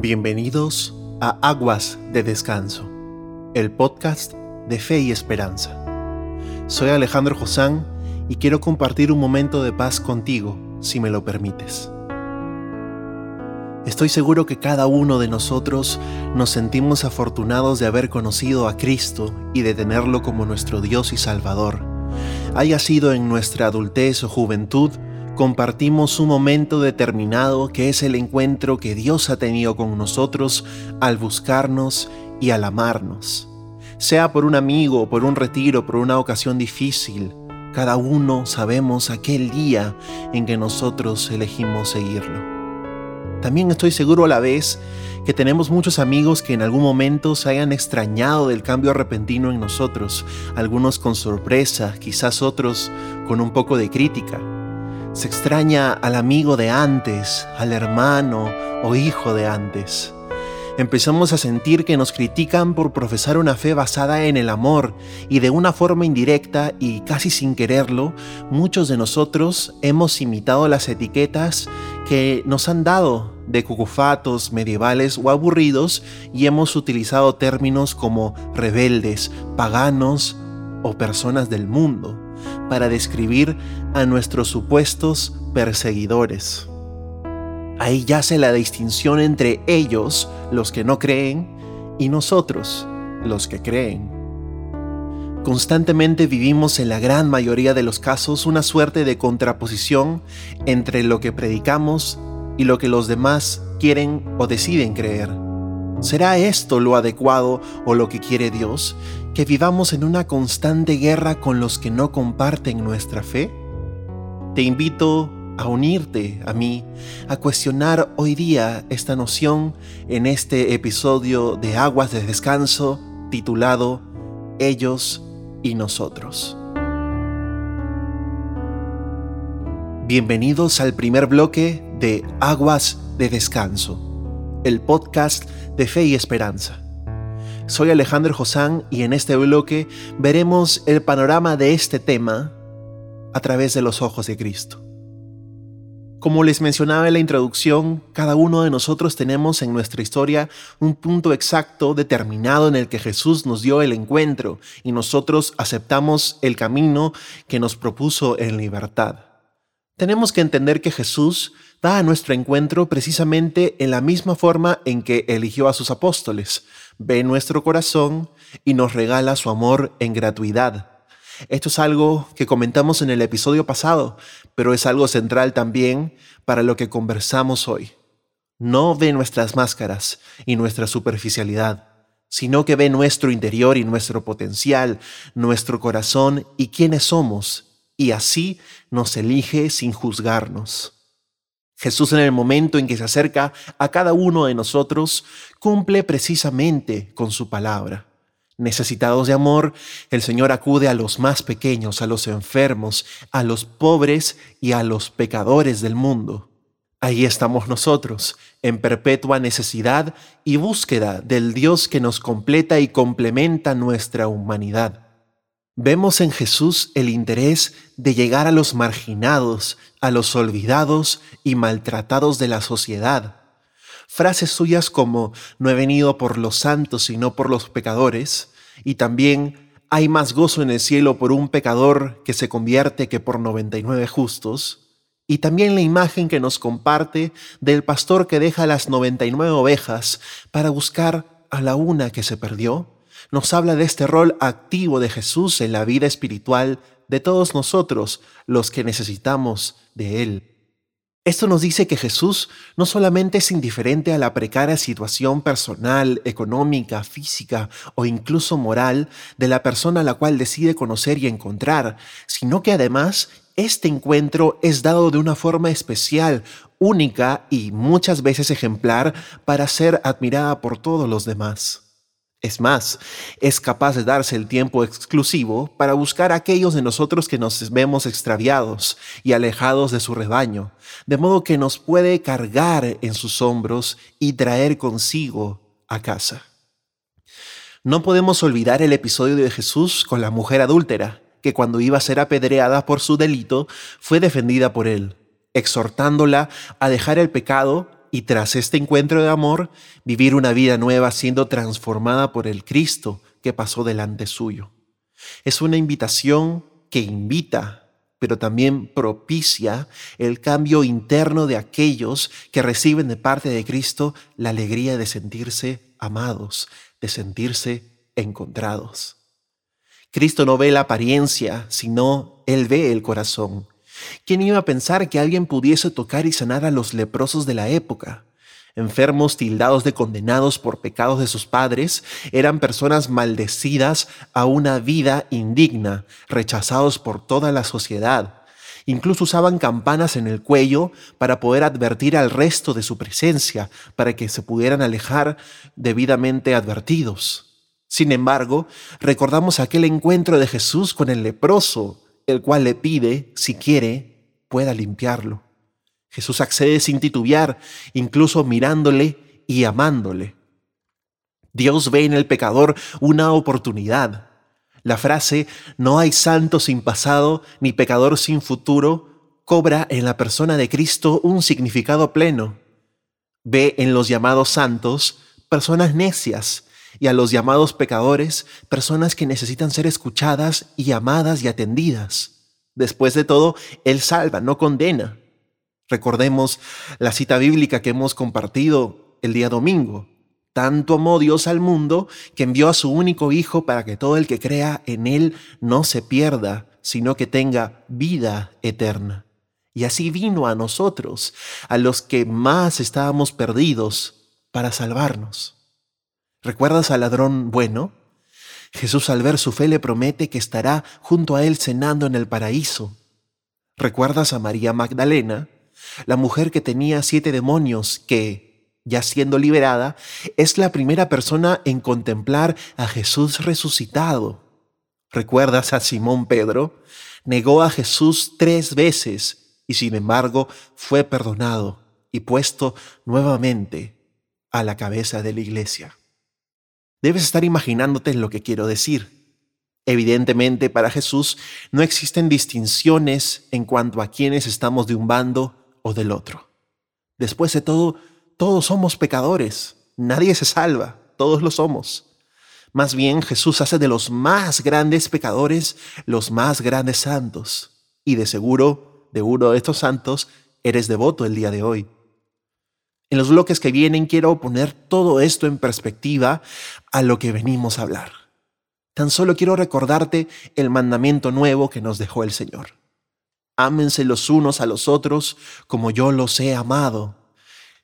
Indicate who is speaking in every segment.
Speaker 1: Bienvenidos a Aguas de Descanso, el podcast de fe y esperanza. Soy Alejandro Josán y quiero compartir un momento de paz contigo, si me lo permites. Estoy seguro que cada uno de nosotros nos sentimos afortunados de haber conocido a Cristo y de tenerlo como nuestro Dios y Salvador. Haya sido en nuestra adultez o juventud, compartimos un momento determinado que es el encuentro que Dios ha tenido con nosotros al buscarnos y al amarnos. Sea por un amigo, por un retiro, por una ocasión difícil, cada uno sabemos aquel día en que nosotros elegimos seguirlo. También estoy seguro a la vez que tenemos muchos amigos que en algún momento se hayan extrañado del cambio repentino en nosotros, algunos con sorpresa, quizás otros con un poco de crítica. Se extraña al amigo de antes, al hermano o hijo de antes. Empezamos a sentir que nos critican por profesar una fe basada en el amor y de una forma indirecta y casi sin quererlo, muchos de nosotros hemos imitado las etiquetas que nos han dado de cucufatos medievales o aburridos y hemos utilizado términos como rebeldes, paganos o personas del mundo para describir a nuestros supuestos perseguidores. Ahí yace la distinción entre ellos, los que no creen, y nosotros, los que creen. Constantemente vivimos en la gran mayoría de los casos una suerte de contraposición entre lo que predicamos y lo que los demás quieren o deciden creer. ¿Será esto lo adecuado o lo que quiere Dios? ¿Que vivamos en una constante guerra con los que no comparten nuestra fe? Te invito a unirte a mí, a cuestionar hoy día esta noción en este episodio de Aguas de Descanso titulado Ellos y Nosotros. Bienvenidos al primer bloque de Aguas de Descanso el podcast de fe y esperanza. Soy Alejandro Josán y en este bloque veremos el panorama de este tema a través de los ojos de Cristo. Como les mencionaba en la introducción, cada uno de nosotros tenemos en nuestra historia un punto exacto determinado en el que Jesús nos dio el encuentro y nosotros aceptamos el camino que nos propuso en libertad. Tenemos que entender que Jesús va a nuestro encuentro precisamente en la misma forma en que eligió a sus apóstoles. Ve nuestro corazón y nos regala su amor en gratuidad. Esto es algo que comentamos en el episodio pasado, pero es algo central también para lo que conversamos hoy. No ve nuestras máscaras y nuestra superficialidad, sino que ve nuestro interior y nuestro potencial, nuestro corazón y quiénes somos, y así nos elige sin juzgarnos. Jesús en el momento en que se acerca a cada uno de nosotros, cumple precisamente con su palabra. Necesitados de amor, el Señor acude a los más pequeños, a los enfermos, a los pobres y a los pecadores del mundo. Ahí estamos nosotros, en perpetua necesidad y búsqueda del Dios que nos completa y complementa nuestra humanidad. Vemos en Jesús el interés de llegar a los marginados, a los olvidados y maltratados de la sociedad. Frases suyas como no he venido por los santos sino por los pecadores, y también hay más gozo en el cielo por un pecador que se convierte que por 99 justos, y también la imagen que nos comparte del pastor que deja las 99 ovejas para buscar a la una que se perdió nos habla de este rol activo de Jesús en la vida espiritual de todos nosotros, los que necesitamos de Él. Esto nos dice que Jesús no solamente es indiferente a la precaria situación personal, económica, física o incluso moral de la persona a la cual decide conocer y encontrar, sino que además este encuentro es dado de una forma especial, única y muchas veces ejemplar para ser admirada por todos los demás. Es más, es capaz de darse el tiempo exclusivo para buscar a aquellos de nosotros que nos vemos extraviados y alejados de su rebaño, de modo que nos puede cargar en sus hombros y traer consigo a casa. No podemos olvidar el episodio de Jesús con la mujer adúltera, que cuando iba a ser apedreada por su delito fue defendida por él, exhortándola a dejar el pecado y tras este encuentro de amor, vivir una vida nueva siendo transformada por el Cristo que pasó delante suyo. Es una invitación que invita, pero también propicia el cambio interno de aquellos que reciben de parte de Cristo la alegría de sentirse amados, de sentirse encontrados. Cristo no ve la apariencia, sino Él ve el corazón. ¿Quién iba a pensar que alguien pudiese tocar y sanar a los leprosos de la época? Enfermos tildados de condenados por pecados de sus padres, eran personas maldecidas a una vida indigna, rechazados por toda la sociedad. Incluso usaban campanas en el cuello para poder advertir al resto de su presencia, para que se pudieran alejar debidamente advertidos. Sin embargo, recordamos aquel encuentro de Jesús con el leproso, el cual le pide, si quiere, pueda limpiarlo. Jesús accede sin titubear, incluso mirándole y amándole. Dios ve en el pecador una oportunidad. La frase no hay santo sin pasado ni pecador sin futuro cobra en la persona de Cristo un significado pleno. Ve en los llamados santos personas necias y a los llamados pecadores, personas que necesitan ser escuchadas y amadas y atendidas. Después de todo, Él salva, no condena. Recordemos la cita bíblica que hemos compartido el día domingo. Tanto amó Dios al mundo que envió a su único Hijo para que todo el que crea en Él no se pierda, sino que tenga vida eterna. Y así vino a nosotros, a los que más estábamos perdidos, para salvarnos. ¿Recuerdas al ladrón bueno? Jesús al ver su fe le promete que estará junto a él cenando en el paraíso. ¿Recuerdas a María Magdalena, la mujer que tenía siete demonios que, ya siendo liberada, es la primera persona en contemplar a Jesús resucitado? ¿Recuerdas a Simón Pedro? Negó a Jesús tres veces y sin embargo fue perdonado y puesto nuevamente a la cabeza de la iglesia. Debes estar imaginándote lo que quiero decir. Evidentemente, para Jesús no existen distinciones en cuanto a quienes estamos de un bando o del otro. Después de todo, todos somos pecadores. Nadie se salva, todos lo somos. Más bien, Jesús hace de los más grandes pecadores los más grandes santos. Y de seguro, de uno de estos santos, eres devoto el día de hoy. En los bloques que vienen quiero poner todo esto en perspectiva a lo que venimos a hablar. Tan solo quiero recordarte el mandamiento nuevo que nos dejó el Señor. Ámense los unos a los otros como yo los he amado.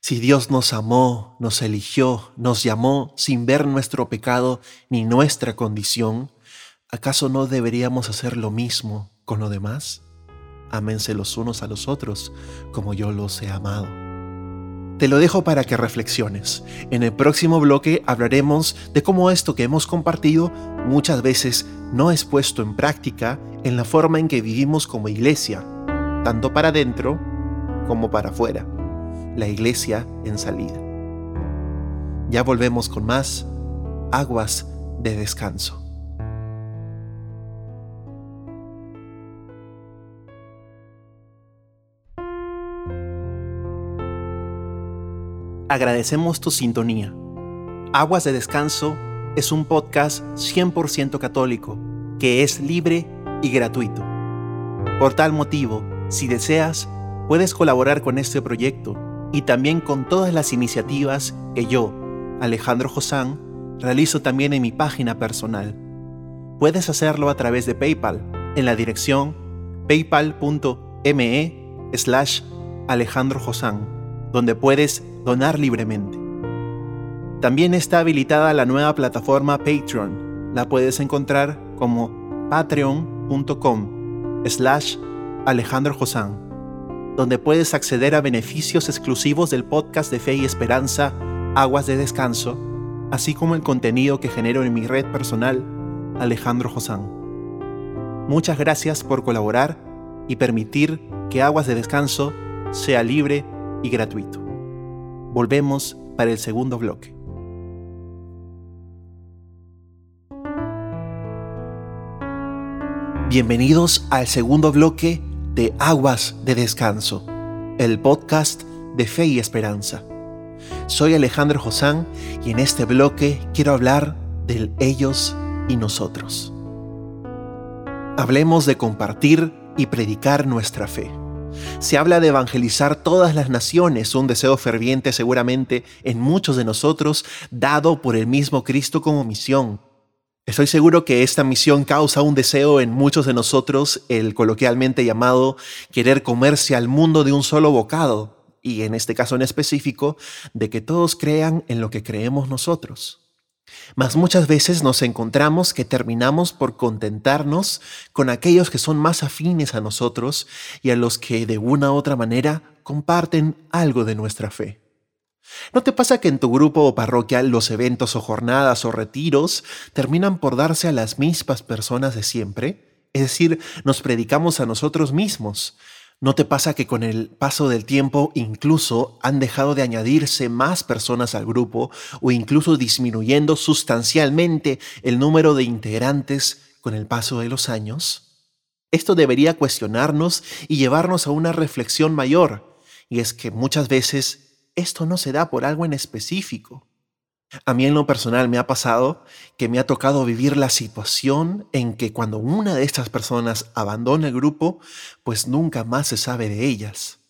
Speaker 1: Si Dios nos amó, nos eligió, nos llamó sin ver nuestro pecado ni nuestra condición, ¿acaso no deberíamos hacer lo mismo con lo demás? Ámense los unos a los otros como yo los he amado. Te lo dejo para que reflexiones. En el próximo bloque hablaremos de cómo esto que hemos compartido muchas veces no es puesto en práctica en la forma en que vivimos como iglesia, tanto para adentro como para afuera. La iglesia en salida. Ya volvemos con más aguas de descanso. Agradecemos tu sintonía. Aguas de Descanso es un podcast 100% católico que es libre y gratuito. Por tal motivo, si deseas, puedes colaborar con este proyecto y también con todas las iniciativas que yo, Alejandro Josán, realizo también en mi página personal. Puedes hacerlo a través de PayPal en la dirección paypal.me slash donde puedes donar libremente. También está habilitada la nueva plataforma Patreon. La puedes encontrar como patreon.com slash Alejandro donde puedes acceder a beneficios exclusivos del podcast de Fe y Esperanza, Aguas de Descanso, así como el contenido que genero en mi red personal, Alejandro Josán. Muchas gracias por colaborar y permitir que Aguas de Descanso sea libre y gratuito. Volvemos para el segundo bloque. Bienvenidos al segundo bloque de Aguas de Descanso, el podcast de fe y esperanza. Soy Alejandro Josán y en este bloque quiero hablar del ellos y nosotros. Hablemos de compartir y predicar nuestra fe. Se habla de evangelizar todas las naciones, un deseo ferviente seguramente en muchos de nosotros, dado por el mismo Cristo como misión. Estoy seguro que esta misión causa un deseo en muchos de nosotros, el coloquialmente llamado querer comerse al mundo de un solo bocado, y en este caso en específico, de que todos crean en lo que creemos nosotros. Mas muchas veces nos encontramos que terminamos por contentarnos con aquellos que son más afines a nosotros y a los que de una u otra manera comparten algo de nuestra fe. ¿No te pasa que en tu grupo o parroquia los eventos o jornadas o retiros terminan por darse a las mismas personas de siempre? Es decir, nos predicamos a nosotros mismos. ¿No te pasa que con el paso del tiempo incluso han dejado de añadirse más personas al grupo o incluso disminuyendo sustancialmente el número de integrantes con el paso de los años? Esto debería cuestionarnos y llevarnos a una reflexión mayor, y es que muchas veces esto no se da por algo en específico. A mí en lo personal me ha pasado que me ha tocado vivir la situación en que cuando una de estas personas abandona el grupo, pues nunca más se sabe de ellas.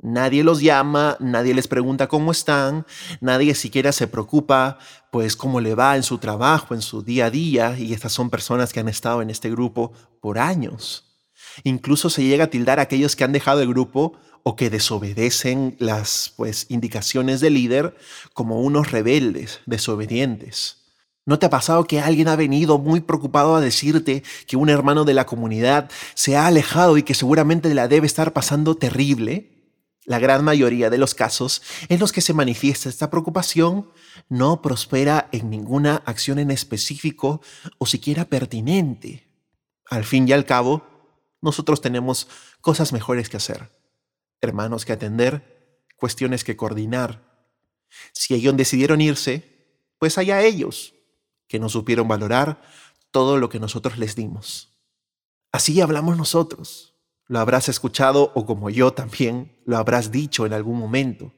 Speaker 1: Nadie los llama, nadie les pregunta cómo están, nadie siquiera se preocupa pues cómo le va en su trabajo, en su día a día, y estas son personas que han estado en este grupo por años. Incluso se llega a tildar a aquellos que han dejado el grupo o que desobedecen las pues, indicaciones del líder como unos rebeldes, desobedientes. ¿No te ha pasado que alguien ha venido muy preocupado a decirte que un hermano de la comunidad se ha alejado y que seguramente la debe estar pasando terrible? La gran mayoría de los casos en los que se manifiesta esta preocupación no prospera en ninguna acción en específico o siquiera pertinente. Al fin y al cabo, nosotros tenemos cosas mejores que hacer hermanos que atender, cuestiones que coordinar. Si ellos decidieron irse, pues allá ellos, que no supieron valorar todo lo que nosotros les dimos. Así hablamos nosotros. Lo habrás escuchado o como yo también lo habrás dicho en algún momento.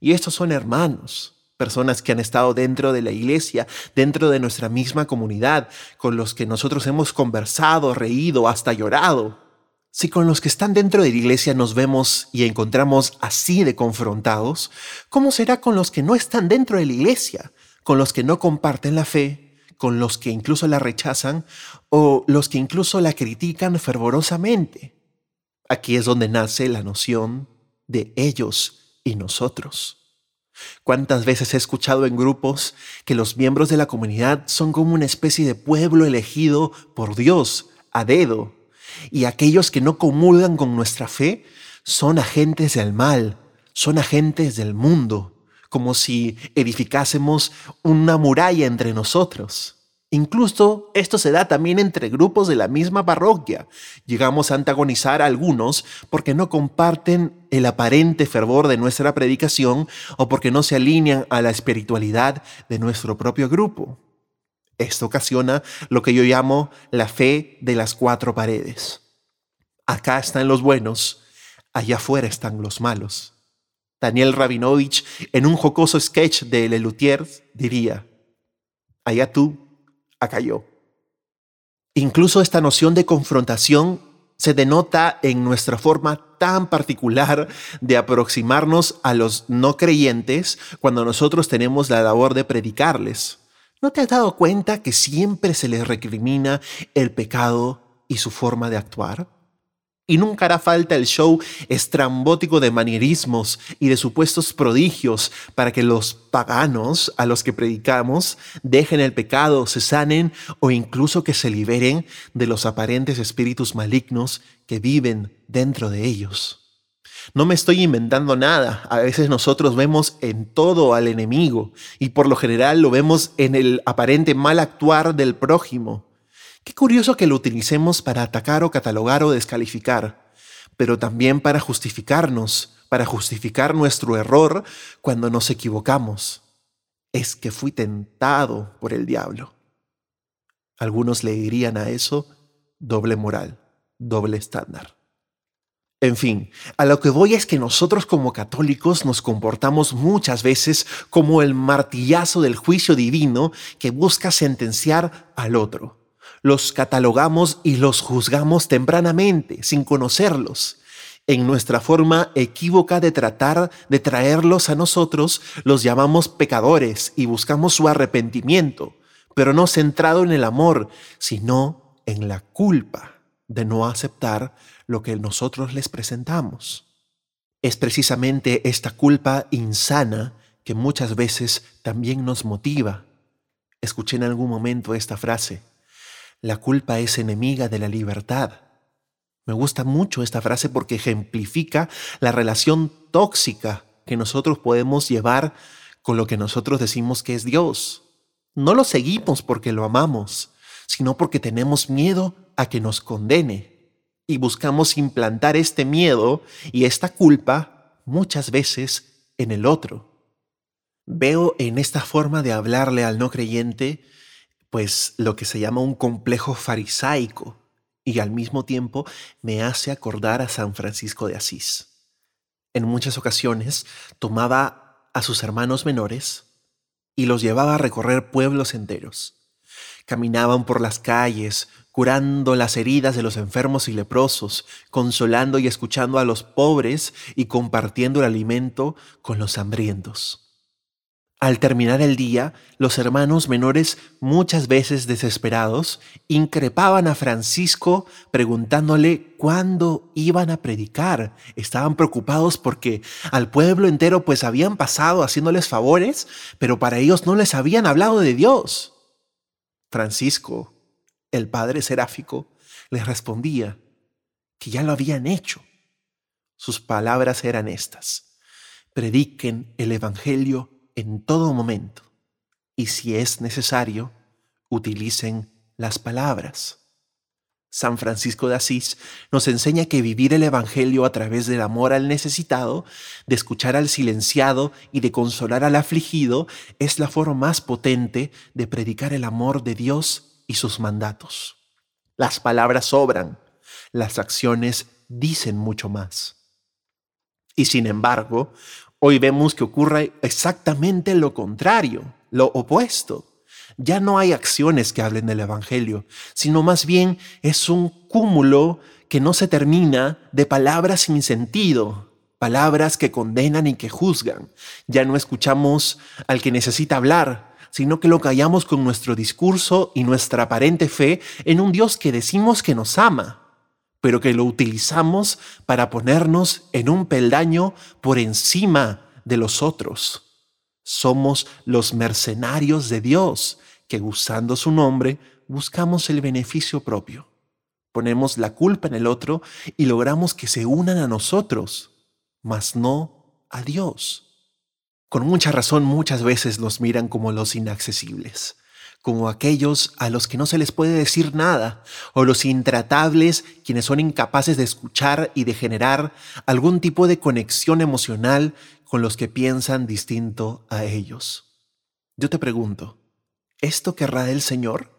Speaker 1: Y estos son hermanos, personas que han estado dentro de la iglesia, dentro de nuestra misma comunidad, con los que nosotros hemos conversado, reído, hasta llorado. Si con los que están dentro de la iglesia nos vemos y encontramos así de confrontados, ¿cómo será con los que no están dentro de la iglesia, con los que no comparten la fe, con los que incluso la rechazan o los que incluso la critican fervorosamente? Aquí es donde nace la noción de ellos y nosotros. ¿Cuántas veces he escuchado en grupos que los miembros de la comunidad son como una especie de pueblo elegido por Dios a dedo y aquellos que no comulgan con nuestra fe son agentes del mal, son agentes del mundo, como si edificásemos una muralla entre nosotros. Incluso esto se da también entre grupos de la misma parroquia. Llegamos a antagonizar a algunos porque no comparten el aparente fervor de nuestra predicación o porque no se alinean a la espiritualidad de nuestro propio grupo. Esto ocasiona lo que yo llamo la fe de las cuatro paredes. Acá están los buenos, allá afuera están los malos. Daniel Rabinovich, en un jocoso sketch de Lelutier, diría, allá tú, acá yo. Incluso esta noción de confrontación se denota en nuestra forma tan particular de aproximarnos a los no creyentes cuando nosotros tenemos la labor de predicarles. ¿No te has dado cuenta que siempre se les recrimina el pecado y su forma de actuar? Y nunca hará falta el show estrambótico de manierismos y de supuestos prodigios para que los paganos a los que predicamos dejen el pecado, se sanen o incluso que se liberen de los aparentes espíritus malignos que viven dentro de ellos. No me estoy inventando nada. A veces nosotros vemos en todo al enemigo y por lo general lo vemos en el aparente mal actuar del prójimo. Qué curioso que lo utilicemos para atacar o catalogar o descalificar, pero también para justificarnos, para justificar nuestro error cuando nos equivocamos. Es que fui tentado por el diablo. Algunos le dirían a eso doble moral, doble estándar. En fin, a lo que voy es que nosotros como católicos nos comportamos muchas veces como el martillazo del juicio divino que busca sentenciar al otro. Los catalogamos y los juzgamos tempranamente, sin conocerlos. En nuestra forma equívoca de tratar de traerlos a nosotros, los llamamos pecadores y buscamos su arrepentimiento, pero no centrado en el amor, sino en la culpa de no aceptar lo que nosotros les presentamos. Es precisamente esta culpa insana que muchas veces también nos motiva. Escuché en algún momento esta frase, la culpa es enemiga de la libertad. Me gusta mucho esta frase porque ejemplifica la relación tóxica que nosotros podemos llevar con lo que nosotros decimos que es Dios. No lo seguimos porque lo amamos, sino porque tenemos miedo a que nos condene y buscamos implantar este miedo y esta culpa muchas veces en el otro. Veo en esta forma de hablarle al no creyente pues lo que se llama un complejo farisaico y al mismo tiempo me hace acordar a San Francisco de Asís. En muchas ocasiones tomaba a sus hermanos menores y los llevaba a recorrer pueblos enteros. Caminaban por las calles, curando las heridas de los enfermos y leprosos, consolando y escuchando a los pobres y compartiendo el alimento con los hambrientos. Al terminar el día, los hermanos menores, muchas veces desesperados, increpaban a Francisco preguntándole cuándo iban a predicar. Estaban preocupados porque al pueblo entero pues habían pasado haciéndoles favores, pero para ellos no les habían hablado de Dios. Francisco, el padre seráfico les respondía que ya lo habían hecho. Sus palabras eran estas. Prediquen el Evangelio en todo momento y si es necesario, utilicen las palabras. San Francisco de Asís nos enseña que vivir el Evangelio a través del amor al necesitado, de escuchar al silenciado y de consolar al afligido es la forma más potente de predicar el amor de Dios y sus mandatos. Las palabras sobran, las acciones dicen mucho más. Y sin embargo, hoy vemos que ocurre exactamente lo contrario, lo opuesto. Ya no hay acciones que hablen del Evangelio, sino más bien es un cúmulo que no se termina de palabras sin sentido, palabras que condenan y que juzgan. Ya no escuchamos al que necesita hablar, sino que lo callamos con nuestro discurso y nuestra aparente fe en un Dios que decimos que nos ama, pero que lo utilizamos para ponernos en un peldaño por encima de los otros. Somos los mercenarios de Dios que usando su nombre buscamos el beneficio propio. Ponemos la culpa en el otro y logramos que se unan a nosotros, mas no a Dios. Con mucha razón muchas veces nos miran como los inaccesibles, como aquellos a los que no se les puede decir nada, o los intratables quienes son incapaces de escuchar y de generar algún tipo de conexión emocional con los que piensan distinto a ellos. Yo te pregunto, ¿esto querrá el Señor?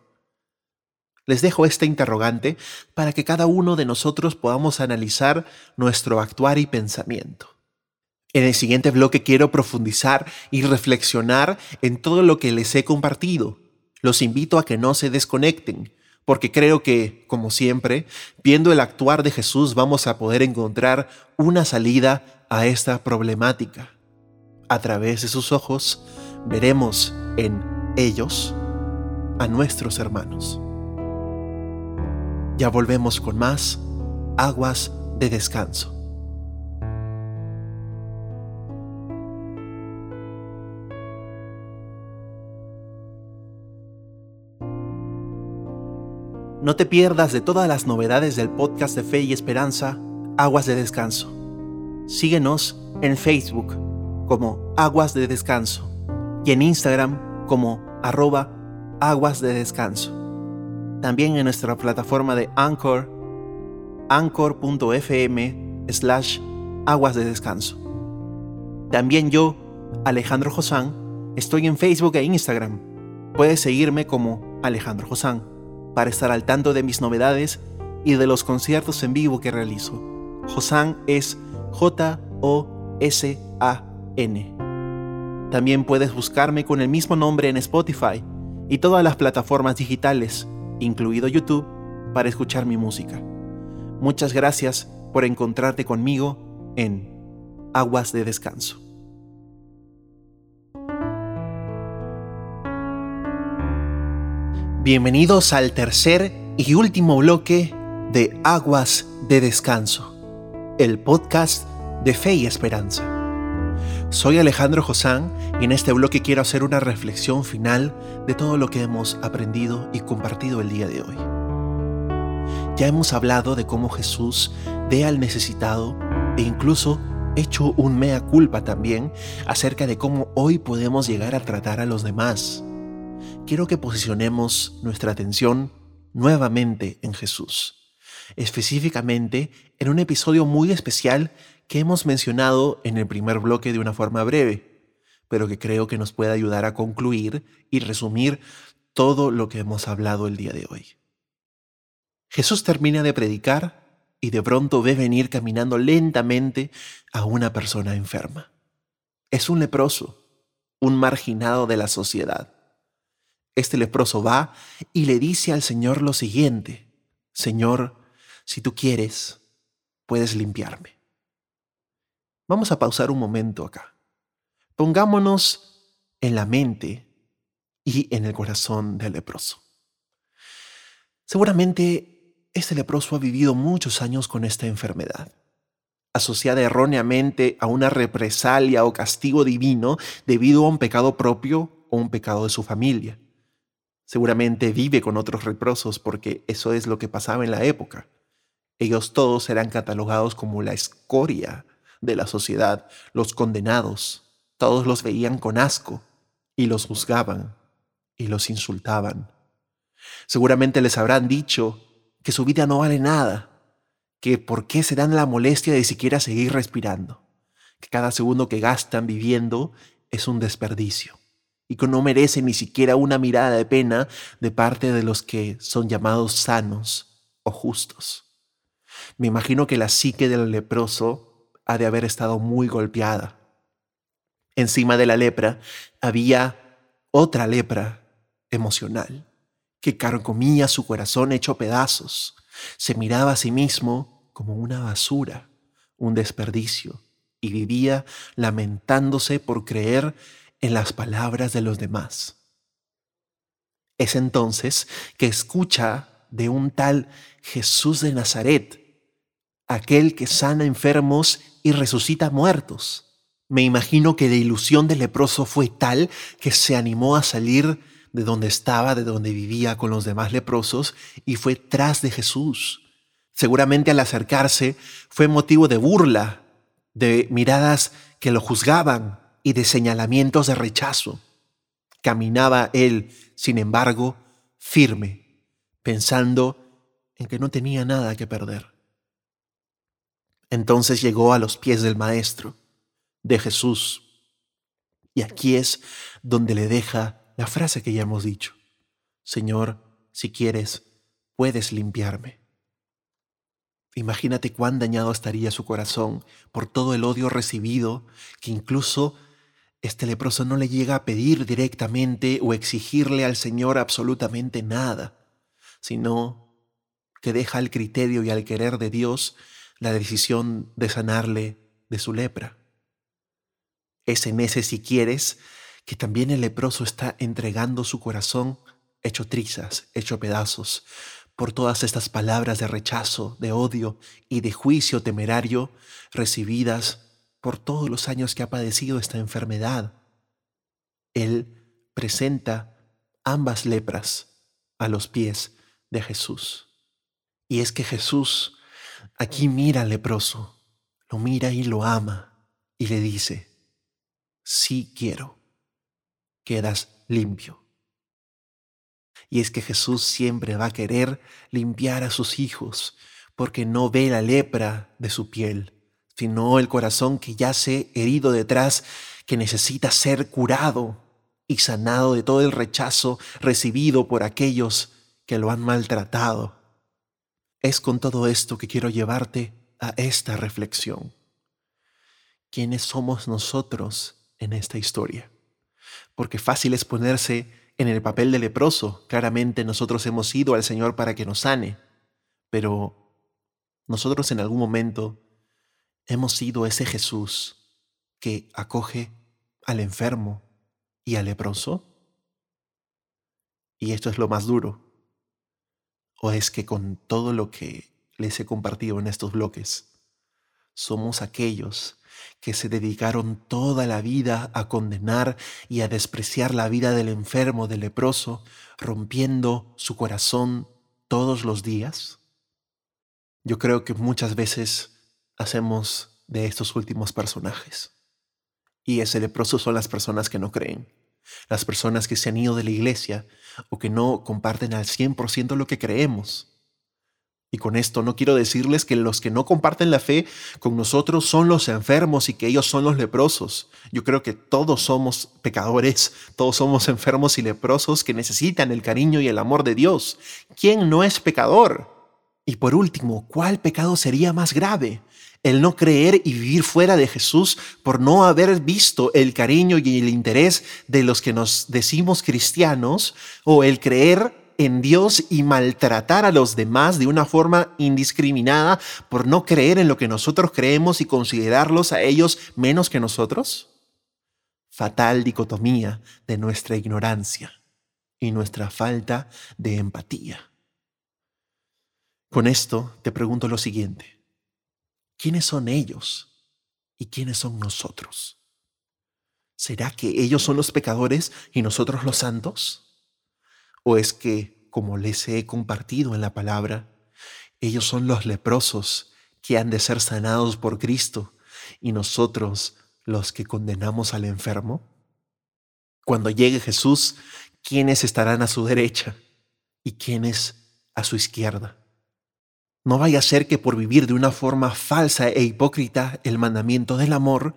Speaker 1: Les dejo este interrogante para que cada uno de nosotros podamos analizar nuestro actuar y pensamiento. En el siguiente bloque quiero profundizar y reflexionar en todo lo que les he compartido. Los invito a que no se desconecten, porque creo que, como siempre, viendo el actuar de Jesús vamos a poder encontrar una salida a esta problemática. A través de sus ojos veremos en ellos a nuestros hermanos. Ya volvemos con más aguas de descanso. No te pierdas de todas las novedades del podcast de Fe y Esperanza, Aguas de Descanso. Síguenos en Facebook como Aguas de Descanso y en Instagram como arroba Aguas de Descanso. También en nuestra plataforma de Anchor, anchor.fm slash Aguas de Descanso. También yo, Alejandro Josán, estoy en Facebook e Instagram. Puedes seguirme como Alejandro Josán para estar al tanto de mis novedades y de los conciertos en vivo que realizo. Josan es J-O-S-A-N. También puedes buscarme con el mismo nombre en Spotify y todas las plataformas digitales, incluido YouTube, para escuchar mi música. Muchas gracias por encontrarte conmigo en Aguas de Descanso. Bienvenidos al tercer y último bloque de Aguas de Descanso, el podcast de fe y esperanza. Soy Alejandro Josán y en este bloque quiero hacer una reflexión final de todo lo que hemos aprendido y compartido el día de hoy. Ya hemos hablado de cómo Jesús ve al necesitado e incluso hecho un mea culpa también acerca de cómo hoy podemos llegar a tratar a los demás. Quiero que posicionemos nuestra atención nuevamente en Jesús, específicamente en un episodio muy especial que hemos mencionado en el primer bloque de una forma breve, pero que creo que nos puede ayudar a concluir y resumir todo lo que hemos hablado el día de hoy. Jesús termina de predicar y de pronto ve venir caminando lentamente a una persona enferma. Es un leproso, un marginado de la sociedad. Este leproso va y le dice al Señor lo siguiente, Señor, si tú quieres, puedes limpiarme. Vamos a pausar un momento acá. Pongámonos en la mente y en el corazón del leproso. Seguramente este leproso ha vivido muchos años con esta enfermedad, asociada erróneamente a una represalia o castigo divino debido a un pecado propio o un pecado de su familia. Seguramente vive con otros leprosos porque eso es lo que pasaba en la época. Ellos todos eran catalogados como la escoria de la sociedad, los condenados, todos los veían con asco y los juzgaban y los insultaban. Seguramente les habrán dicho que su vida no vale nada, que por qué se dan la molestia de siquiera seguir respirando, que cada segundo que gastan viviendo es un desperdicio y que no merecen ni siquiera una mirada de pena de parte de los que son llamados sanos o justos. Me imagino que la psique del leproso ha de haber estado muy golpeada. Encima de la lepra había otra lepra emocional que carcomía su corazón hecho pedazos. Se miraba a sí mismo como una basura, un desperdicio, y vivía lamentándose por creer en las palabras de los demás. Es entonces que escucha de un tal Jesús de Nazaret, aquel que sana enfermos y resucita muertos. Me imagino que la ilusión del leproso fue tal que se animó a salir de donde estaba, de donde vivía con los demás leprosos, y fue tras de Jesús. Seguramente al acercarse fue motivo de burla, de miradas que lo juzgaban y de señalamientos de rechazo. Caminaba él, sin embargo, firme, pensando en que no tenía nada que perder. Entonces llegó a los pies del Maestro, de Jesús. Y aquí es donde le deja la frase que ya hemos dicho. Señor, si quieres, puedes limpiarme. Imagínate cuán dañado estaría su corazón por todo el odio recibido, que incluso este leproso no le llega a pedir directamente o exigirle al Señor absolutamente nada, sino que deja al criterio y al querer de Dios la decisión de sanarle de su lepra. Es en ese, si quieres, que también el leproso está entregando su corazón hecho trizas, hecho pedazos, por todas estas palabras de rechazo, de odio y de juicio temerario recibidas por todos los años que ha padecido esta enfermedad. Él presenta ambas lepras a los pies de Jesús. Y es que Jesús Aquí mira al leproso, lo mira y lo ama y le dice, sí quiero, quedas limpio. Y es que Jesús siempre va a querer limpiar a sus hijos, porque no ve la lepra de su piel, sino el corazón que yace herido detrás, que necesita ser curado y sanado de todo el rechazo recibido por aquellos que lo han maltratado. Es con todo esto que quiero llevarte a esta reflexión. ¿Quiénes somos nosotros en esta historia? Porque fácil es ponerse en el papel de leproso. Claramente nosotros hemos ido al Señor para que nos sane, pero nosotros en algún momento hemos sido ese Jesús que acoge al enfermo y al leproso. Y esto es lo más duro. ¿O es que con todo lo que les he compartido en estos bloques, somos aquellos que se dedicaron toda la vida a condenar y a despreciar la vida del enfermo, del leproso, rompiendo su corazón todos los días? Yo creo que muchas veces hacemos de estos últimos personajes. Y ese leproso son las personas que no creen, las personas que se han ido de la iglesia o que no comparten al 100% lo que creemos. Y con esto no quiero decirles que los que no comparten la fe con nosotros son los enfermos y que ellos son los leprosos. Yo creo que todos somos pecadores, todos somos enfermos y leprosos que necesitan el cariño y el amor de Dios. ¿Quién no es pecador? Y por último, ¿cuál pecado sería más grave? El no creer y vivir fuera de Jesús por no haber visto el cariño y el interés de los que nos decimos cristianos o el creer en Dios y maltratar a los demás de una forma indiscriminada por no creer en lo que nosotros creemos y considerarlos a ellos menos que nosotros? Fatal dicotomía de nuestra ignorancia y nuestra falta de empatía. Con esto te pregunto lo siguiente. ¿Quiénes son ellos y quiénes son nosotros? ¿Será que ellos son los pecadores y nosotros los santos? ¿O es que, como les he compartido en la palabra, ellos son los leprosos que han de ser sanados por Cristo y nosotros los que condenamos al enfermo? Cuando llegue Jesús, ¿quiénes estarán a su derecha y quiénes a su izquierda? No vaya a ser que por vivir de una forma falsa e hipócrita el mandamiento del amor,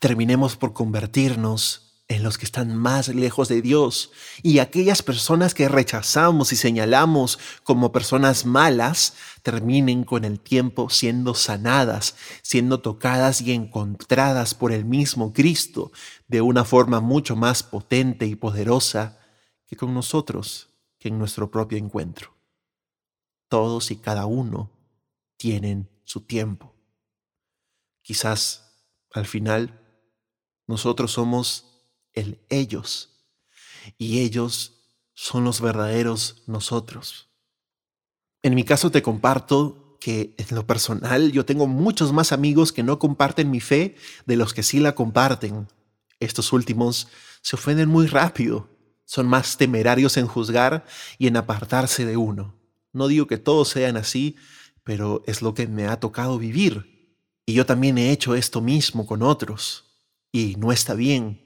Speaker 1: terminemos por convertirnos en los que están más lejos de Dios y aquellas personas que rechazamos y señalamos como personas malas terminen con el tiempo siendo sanadas, siendo tocadas y encontradas por el mismo Cristo de una forma mucho más potente y poderosa que con nosotros, que en nuestro propio encuentro. Todos y cada uno tienen su tiempo. Quizás al final nosotros somos el ellos y ellos son los verdaderos nosotros. En mi caso te comparto que en lo personal yo tengo muchos más amigos que no comparten mi fe de los que sí la comparten. Estos últimos se ofenden muy rápido, son más temerarios en juzgar y en apartarse de uno. No digo que todos sean así, pero es lo que me ha tocado vivir. Y yo también he hecho esto mismo con otros. Y no está bien.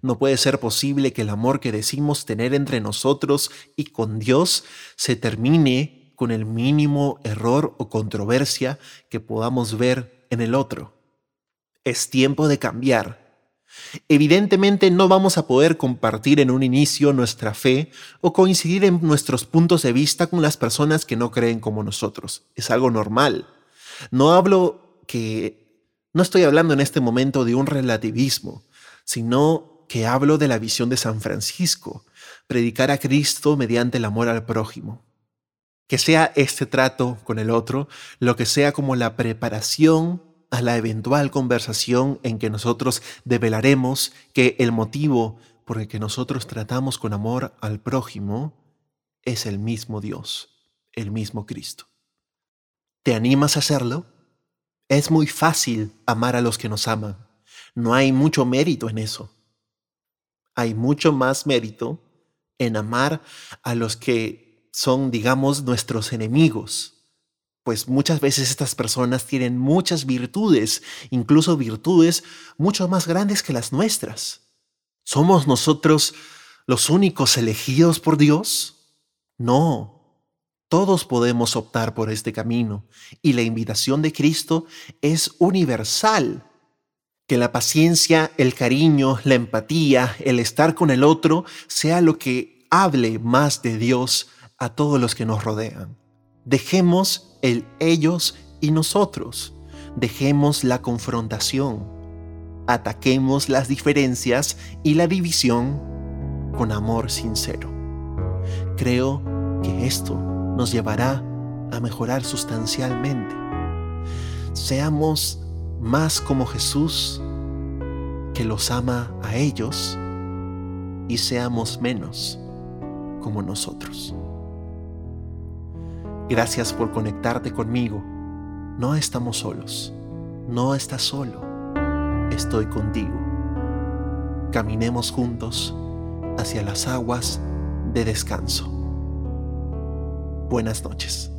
Speaker 1: No puede ser posible que el amor que decimos tener entre nosotros y con Dios se termine con el mínimo error o controversia que podamos ver en el otro. Es tiempo de cambiar. Evidentemente no vamos a poder compartir en un inicio nuestra fe o coincidir en nuestros puntos de vista con las personas que no creen como nosotros. Es algo normal. No hablo que... No estoy hablando en este momento de un relativismo, sino que hablo de la visión de San Francisco, predicar a Cristo mediante el amor al prójimo. Que sea este trato con el otro lo que sea como la preparación a la eventual conversación en que nosotros develaremos que el motivo por el que nosotros tratamos con amor al prójimo es el mismo Dios, el mismo Cristo. ¿Te animas a hacerlo? Es muy fácil amar a los que nos aman. No hay mucho mérito en eso hay mucho más mérito en amar a los que son, digamos, nuestros enemigos. Pues muchas veces estas personas tienen muchas virtudes, incluso virtudes mucho más grandes que las nuestras. ¿Somos nosotros los únicos elegidos por Dios? No, todos podemos optar por este camino y la invitación de Cristo es universal que la paciencia, el cariño, la empatía, el estar con el otro sea lo que hable más de Dios a todos los que nos rodean. Dejemos el ellos y nosotros. Dejemos la confrontación. Ataquemos las diferencias y la división con amor sincero. Creo que esto nos llevará a mejorar sustancialmente. Seamos más como Jesús, que los ama a ellos, y seamos menos como nosotros. Gracias por conectarte conmigo. No estamos solos. No estás solo. Estoy contigo. Caminemos juntos hacia las aguas de descanso. Buenas noches.